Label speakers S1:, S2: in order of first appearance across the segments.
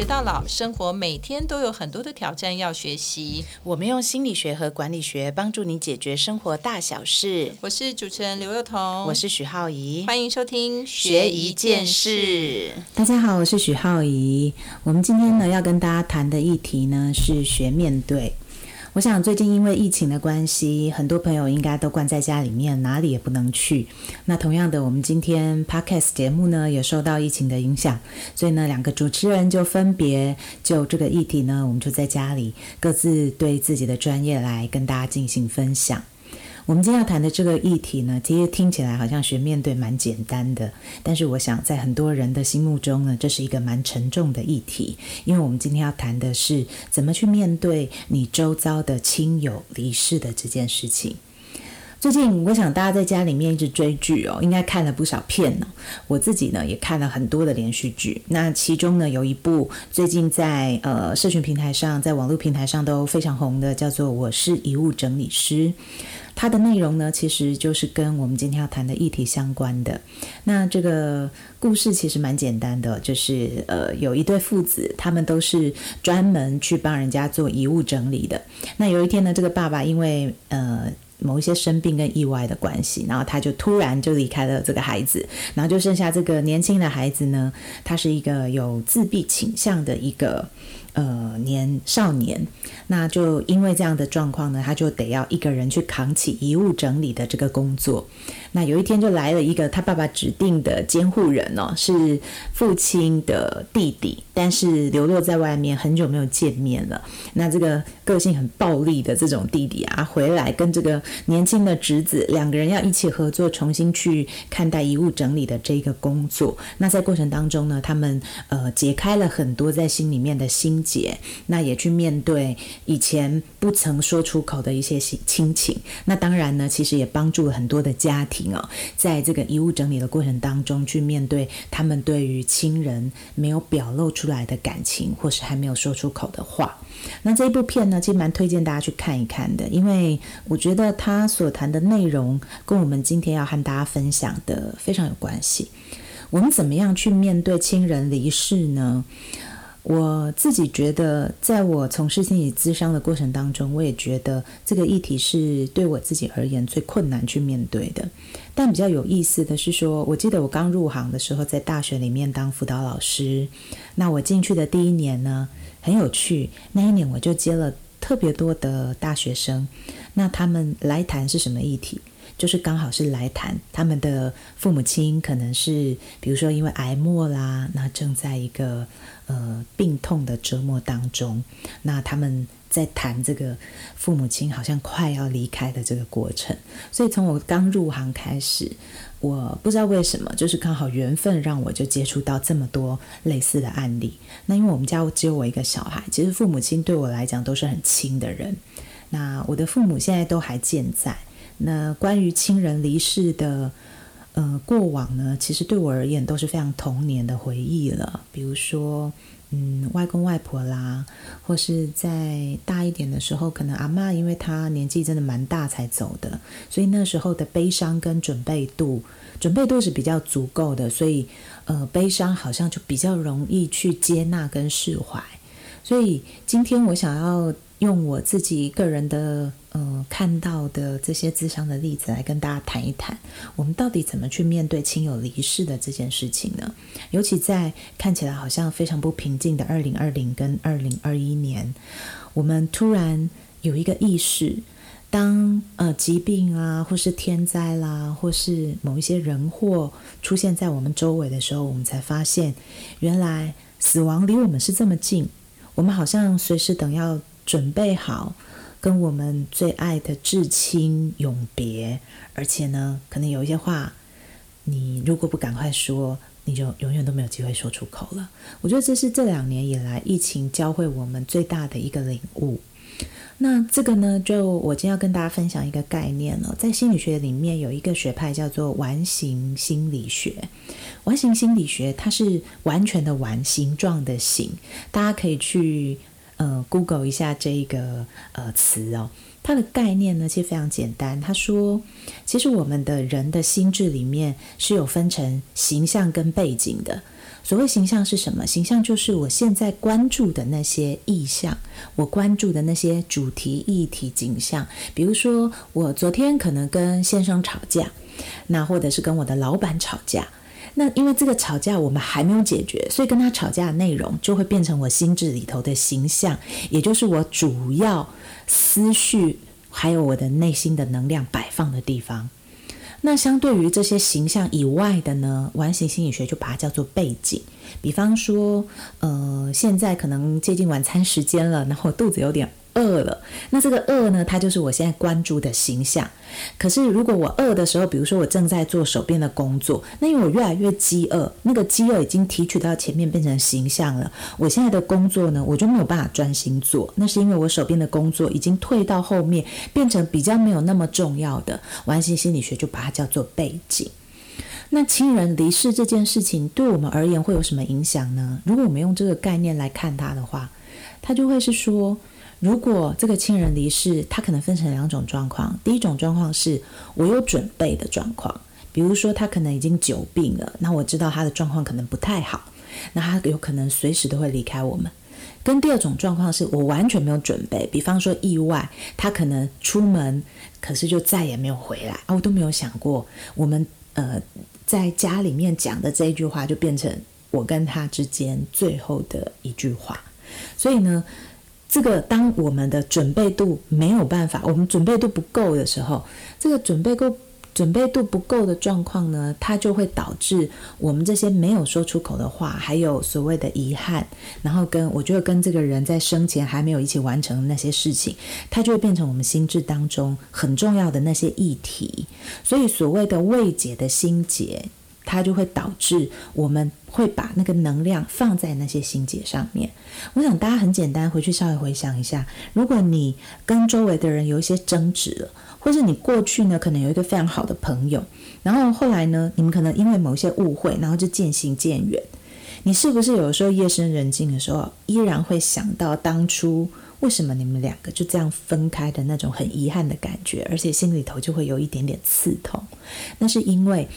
S1: 学到老，生活每天都有很多的挑战要学习。
S2: 我们用心理学和管理学帮助你解决生活大小事。
S1: 我是主持人刘幼彤，
S2: 我是许浩怡，
S1: 欢迎收听
S2: 学一件事。
S3: 大家好，我是许浩怡。我们今天呢要跟大家谈的议题呢是学面对。我想最近因为疫情的关系，很多朋友应该都关在家里面，哪里也不能去。那同样的，我们今天 podcast 节目呢也受到疫情的影响，所以呢，两个主持人就分别就这个议题呢，我们就在家里各自对自己的专业来跟大家进行分享。我们今天要谈的这个议题呢，其实听起来好像学面对蛮简单的，但是我想在很多人的心目中呢，这是一个蛮沉重的议题，因为我们今天要谈的是怎么去面对你周遭的亲友离世的这件事情。最近，我想大家在家里面一直追剧哦，应该看了不少片呢。我自己呢也看了很多的连续剧。那其中呢有一部最近在呃社群平台上，在网络平台上都非常红的，叫做《我是遗物整理师》。它的内容呢，其实就是跟我们今天要谈的议题相关的。那这个故事其实蛮简单的，就是呃有一对父子，他们都是专门去帮人家做遗物整理的。那有一天呢，这个爸爸因为呃。某一些生病跟意外的关系，然后他就突然就离开了这个孩子，然后就剩下这个年轻的孩子呢，他是一个有自闭倾向的一个。呃，年少年，那就因为这样的状况呢，他就得要一个人去扛起遗物整理的这个工作。那有一天就来了一个他爸爸指定的监护人哦，是父亲的弟弟，但是流落在外面很久没有见面了。那这个个性很暴力的这种弟弟啊，回来跟这个年轻的侄子两个人要一起合作，重新去看待遗物整理的这个工作。那在过程当中呢，他们呃解开了很多在心里面的心。解，那也去面对以前不曾说出口的一些亲情。那当然呢，其实也帮助了很多的家庭哦，在这个遗物整理的过程当中，去面对他们对于亲人没有表露出来的感情，或是还没有说出口的话。那这一部片呢，其实蛮推荐大家去看一看的，因为我觉得他所谈的内容跟我们今天要和大家分享的非常有关系。我们怎么样去面对亲人离世呢？我自己觉得，在我从事心理咨商的过程当中，我也觉得这个议题是对我自己而言最困难去面对的。但比较有意思的是，说我记得我刚入行的时候，在大学里面当辅导老师。那我进去的第一年呢，很有趣。那一年我就接了特别多的大学生，那他们来谈是什么议题？就是刚好是来谈他们的父母亲，可能是比如说因为癌末啦，那正在一个呃病痛的折磨当中，那他们在谈这个父母亲好像快要离开的这个过程。所以从我刚入行开始，我不知道为什么，就是刚好缘分让我就接触到这么多类似的案例。那因为我们家只有我一个小孩，其实父母亲对我来讲都是很亲的人。那我的父母现在都还健在。那关于亲人离世的，呃，过往呢，其实对我而言都是非常童年的回忆了。比如说，嗯，外公外婆啦，或是在大一点的时候，可能阿妈，因为她年纪真的蛮大才走的，所以那时候的悲伤跟准备度，准备度是比较足够的，所以，呃，悲伤好像就比较容易去接纳跟释怀。所以今天我想要。用我自己个人的呃看到的这些自伤的例子来跟大家谈一谈，我们到底怎么去面对亲友离世的这件事情呢？尤其在看起来好像非常不平静的二零二零跟二零二一年，我们突然有一个意识，当呃疾病啊，或是天灾啦，或是某一些人祸出现在我们周围的时候，我们才发现，原来死亡离我们是这么近，我们好像随时等要。准备好跟我们最爱的至亲永别，而且呢，可能有一些话，你如果不赶快说，你就永远都没有机会说出口了。我觉得这是这两年以来疫情教会我们最大的一个领悟。那这个呢，就我今天要跟大家分享一个概念了，在心理学里面有一个学派叫做完形心理学。完形心理学它是完全的完形状的形，大家可以去。呃，Google 一下这一个呃词哦，它的概念呢其实非常简单。他说，其实我们的人的心智里面是有分成形象跟背景的。所谓形象是什么？形象就是我现在关注的那些意象，我关注的那些主题、议题、景象。比如说，我昨天可能跟先生吵架，那或者是跟我的老板吵架。那因为这个吵架我们还没有解决，所以跟他吵架的内容就会变成我心智里头的形象，也就是我主要思绪还有我的内心的能量摆放的地方。那相对于这些形象以外的呢，完形心理学就把它叫做背景。比方说，呃，现在可能接近晚餐时间了，然后肚子有点。饿了，那这个饿呢？它就是我现在关注的形象。可是如果我饿的时候，比如说我正在做手边的工作，那因为我越来越饥饿，那个饥饿已经提取到前面变成形象了。我现在的工作呢，我就没有办法专心做，那是因为我手边的工作已经退到后面，变成比较没有那么重要的。完形心理学就把它叫做背景。那亲人离世这件事情对我们而言会有什么影响呢？如果我们用这个概念来看它的话，它就会是说。如果这个亲人离世，他可能分成两种状况。第一种状况是我有准备的状况，比如说他可能已经久病了，那我知道他的状况可能不太好，那他有可能随时都会离开我们。跟第二种状况是我完全没有准备，比方说意外，他可能出门，可是就再也没有回来啊，我都没有想过，我们呃在家里面讲的这一句话就变成我跟他之间最后的一句话，所以呢。这个当我们的准备度没有办法，我们准备度不够的时候，这个准备够准备度不够的状况呢，它就会导致我们这些没有说出口的话，还有所谓的遗憾，然后跟我觉得跟这个人在生前还没有一起完成那些事情，它就会变成我们心智当中很重要的那些议题。所以所谓的未解的心结。它就会导致我们会把那个能量放在那些心结上面。我想大家很简单，回去稍微回想一下，如果你跟周围的人有一些争执了，或是你过去呢可能有一个非常好的朋友，然后后来呢你们可能因为某些误会，然后就渐行渐远。你是不是有时候夜深人静的时候，依然会想到当初为什么你们两个就这样分开的那种很遗憾的感觉，而且心里头就会有一点点刺痛？那是因为。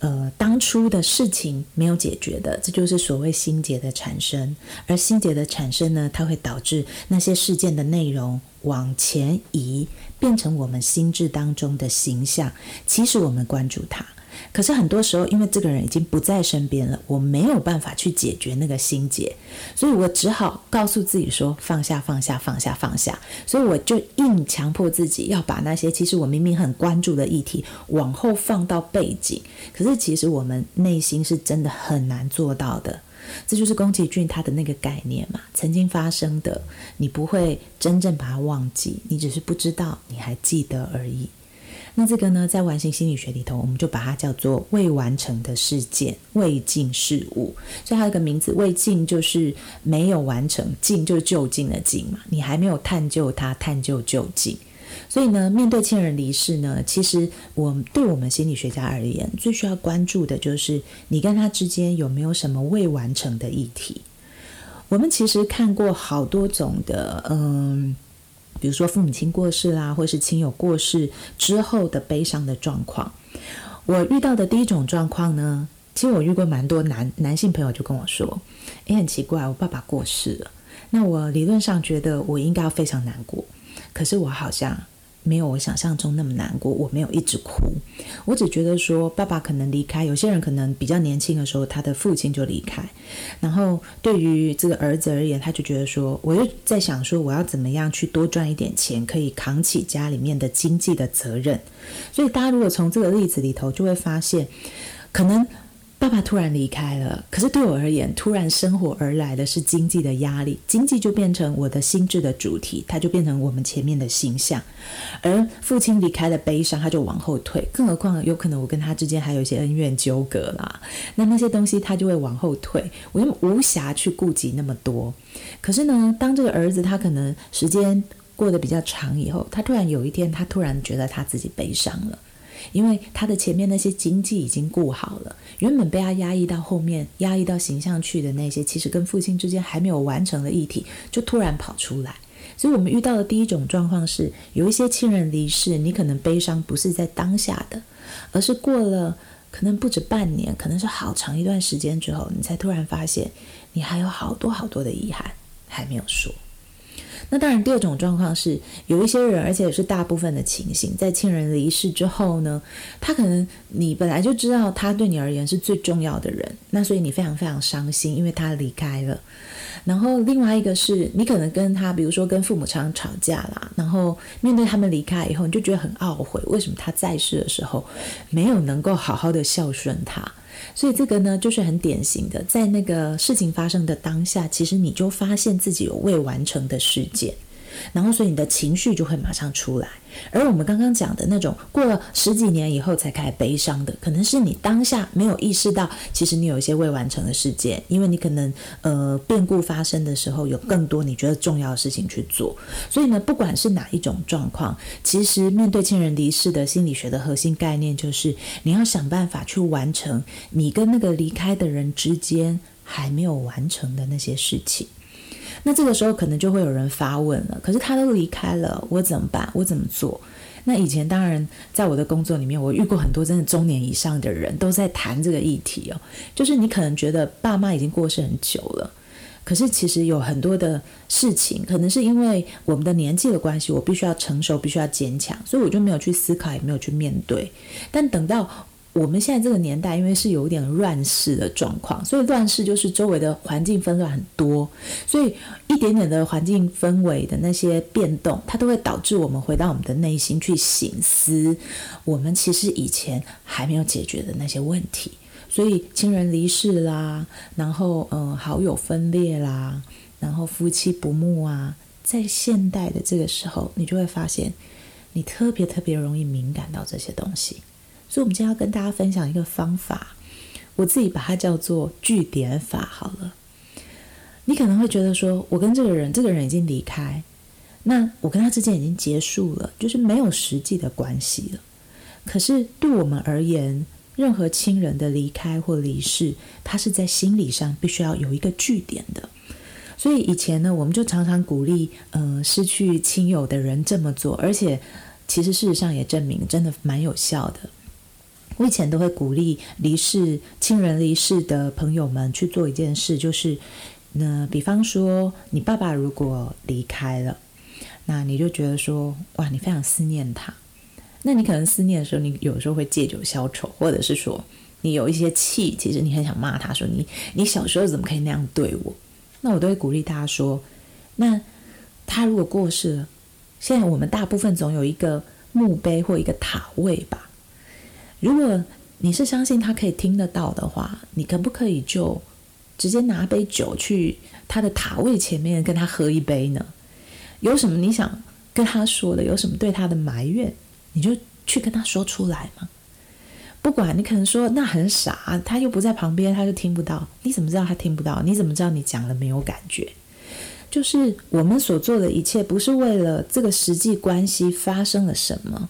S3: 呃，当初的事情没有解决的，这就是所谓心结的产生。而心结的产生呢，它会导致那些事件的内容往前移，变成我们心智当中的形象。其实我们关注它。可是很多时候，因为这个人已经不在身边了，我没有办法去解决那个心结，所以我只好告诉自己说：放下，放下，放下，放下。所以我就硬强迫自己要把那些其实我明明很关注的议题往后放到背景。可是其实我们内心是真的很难做到的。这就是宫崎骏他的那个概念嘛，曾经发生的，你不会真正把它忘记，你只是不知道你还记得而已。那这个呢，在完形心理学里头，我们就把它叫做未完成的事件、未尽事物。所以它有个名字，未尽就是没有完成，尽就是就近的尽嘛。你还没有探究它，探究就近。所以呢，面对亲人离世呢，其实我对我们心理学家而言，最需要关注的就是你跟他之间有没有什么未完成的议题。我们其实看过好多种的，嗯。比如说父母亲过世啦，或是亲友过世之后的悲伤的状况。我遇到的第一种状况呢，其实我遇过蛮多男男性朋友就跟我说：“诶，很奇怪，我爸爸过世了。那我理论上觉得我应该要非常难过，可是我好像……”没有我想象中那么难过，我没有一直哭，我只觉得说爸爸可能离开，有些人可能比较年轻的时候，他的父亲就离开，然后对于这个儿子而言，他就觉得说，我又在想说，我要怎么样去多赚一点钱，可以扛起家里面的经济的责任。所以大家如果从这个例子里头，就会发现，可能。爸爸突然离开了，可是对我而言，突然生活而来的是经济的压力，经济就变成我的心智的主题，它就变成我们前面的形象。而父亲离开的悲伤，他就往后退。更何况，有可能我跟他之间还有一些恩怨纠葛啦，那那些东西他就会往后退，我就无暇去顾及那么多。可是呢，当这个儿子他可能时间过得比较长以后，他突然有一天，他突然觉得他自己悲伤了。因为他的前面那些经济已经顾好了，原本被他压抑到后面、压抑到形象去的那些，其实跟父亲之间还没有完成的议题，就突然跑出来。所以，我们遇到的第一种状况是，有一些亲人离世，你可能悲伤不是在当下的，而是过了可能不止半年，可能是好长一段时间之后，你才突然发现，你还有好多好多的遗憾还没有说。那当然，第二种状况是有一些人，而且也是大部分的情形，在亲人离世之后呢，他可能你本来就知道他对你而言是最重要的人，那所以你非常非常伤心，因为他离开了。然后另外一个是你可能跟他，比如说跟父母常常吵架啦，然后面对他们离开以后，你就觉得很懊悔，为什么他在世的时候没有能够好好的孝顺他？所以这个呢，就是很典型的，在那个事情发生的当下，其实你就发现自己有未完成的事件。然后，所以你的情绪就会马上出来。而我们刚刚讲的那种过了十几年以后才开始悲伤的，可能是你当下没有意识到，其实你有一些未完成的事件，因为你可能呃变故发生的时候有更多你觉得重要的事情去做。所以呢，不管是哪一种状况，其实面对亲人离世的心理学的核心概念就是，你要想办法去完成你跟那个离开的人之间还没有完成的那些事情。那这个时候可能就会有人发问了，可是他都离开了，我怎么办？我怎么做？那以前当然在我的工作里面，我遇过很多真的中年以上的人都在谈这个议题哦，就是你可能觉得爸妈已经过世很久了，可是其实有很多的事情，可能是因为我们的年纪的关系，我必须要成熟，必须要坚强，所以我就没有去思考，也没有去面对。但等到我们现在这个年代，因为是有点乱世的状况，所以乱世就是周围的环境纷乱很多，所以一点点的环境氛围的那些变动，它都会导致我们回到我们的内心去醒思，我们其实以前还没有解决的那些问题。所以亲人离世啦，然后嗯好友分裂啦，然后夫妻不睦啊，在现代的这个时候，你就会发现，你特别特别容易敏感到这些东西。所以，我们今天要跟大家分享一个方法，我自己把它叫做据点法。好了，你可能会觉得说，我跟这个人，这个人已经离开，那我跟他之间已经结束了，就是没有实际的关系了。可是，对我们而言，任何亲人的离开或离世，他是在心理上必须要有一个据点的。所以，以前呢，我们就常常鼓励，呃，失去亲友的人这么做，而且，其实事实上也证明，真的蛮有效的。我以前都会鼓励离世亲人离世的朋友们去做一件事，就是，那比方说你爸爸如果离开了，那你就觉得说，哇，你非常思念他。那你可能思念的时候，你有时候会借酒消愁，或者是说你有一些气，其实你很想骂他，说你你小时候怎么可以那样对我？那我都会鼓励大家说，那他如果过世了，现在我们大部分总有一个墓碑或一个塔位吧。如果你是相信他可以听得到的话，你可不可以就直接拿杯酒去他的塔位前面跟他喝一杯呢？有什么你想跟他说的？有什么对他的埋怨，你就去跟他说出来嘛。不管你可能说那很傻，他又不在旁边，他就听不到。你怎么知道他听不到？你怎么知道你讲了没有感觉？就是我们所做的一切，不是为了这个实际关系发生了什么。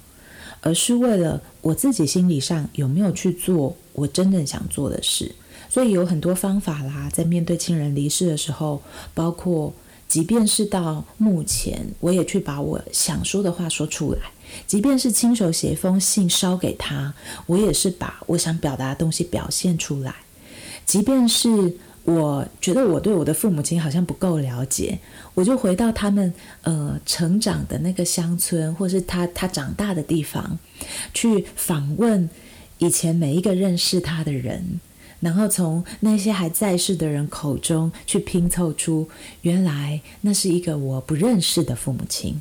S3: 而是为了我自己心理上有没有去做我真正想做的事，所以有很多方法啦。在面对亲人离世的时候，包括即便是到目前，我也去把我想说的话说出来；即便是亲手写一封信烧给他，我也是把我想表达的东西表现出来；即便是。我觉得我对我的父母亲好像不够了解，我就回到他们呃成长的那个乡村，或是他他长大的地方，去访问以前每一个认识他的人，然后从那些还在世的人口中去拼凑出，原来那是一个我不认识的父母亲。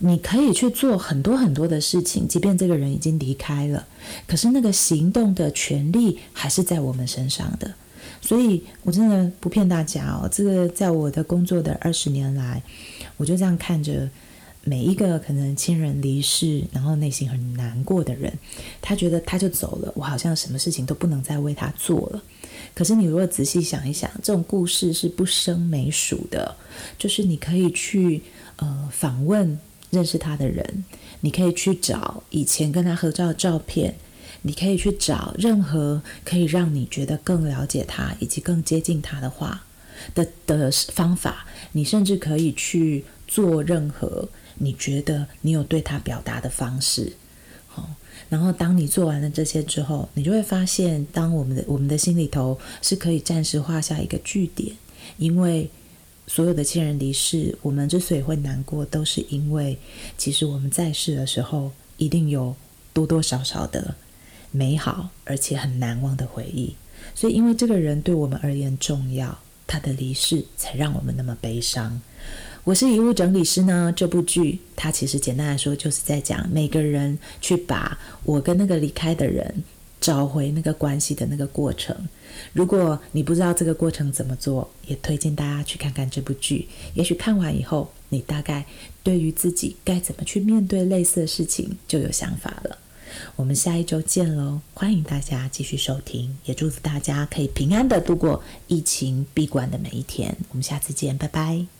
S3: 你可以去做很多很多的事情，即便这个人已经离开了，可是那个行动的权利还是在我们身上的。所以，我真的不骗大家哦，这个在我的工作的二十年来，我就这样看着每一个可能亲人离世，然后内心很难过的人，他觉得他就走了，我好像什么事情都不能再为他做了。可是，你如果仔细想一想，这种故事是不胜枚数的，就是你可以去呃访问认识他的人，你可以去找以前跟他合照的照片。你可以去找任何可以让你觉得更了解他以及更接近他的话的的方法。你甚至可以去做任何你觉得你有对他表达的方式。好，然后当你做完了这些之后，你就会发现，当我们的我们的心里头是可以暂时画下一个句点，因为所有的亲人离世，我们之所以会难过，都是因为其实我们在世的时候，一定有多多少少的美好而且很难忘的回忆。所以，因为这个人对我们而言重要，他的离世才让我们那么悲伤。我是遗物整理师呢。这部剧它其实简单来说，就是在讲每个人去把我跟那个离开的人找回那个关系的那个过程。如果你不知道这个过程怎么做，也推荐大家去看看这部剧。也许看完以后，你大概对于自己该怎么去面对类似的事情就有想法了。我们下一周见喽！欢迎大家继续收听，也祝福大家可以平安的度过疫情闭关的每一天。我们下次见，拜拜。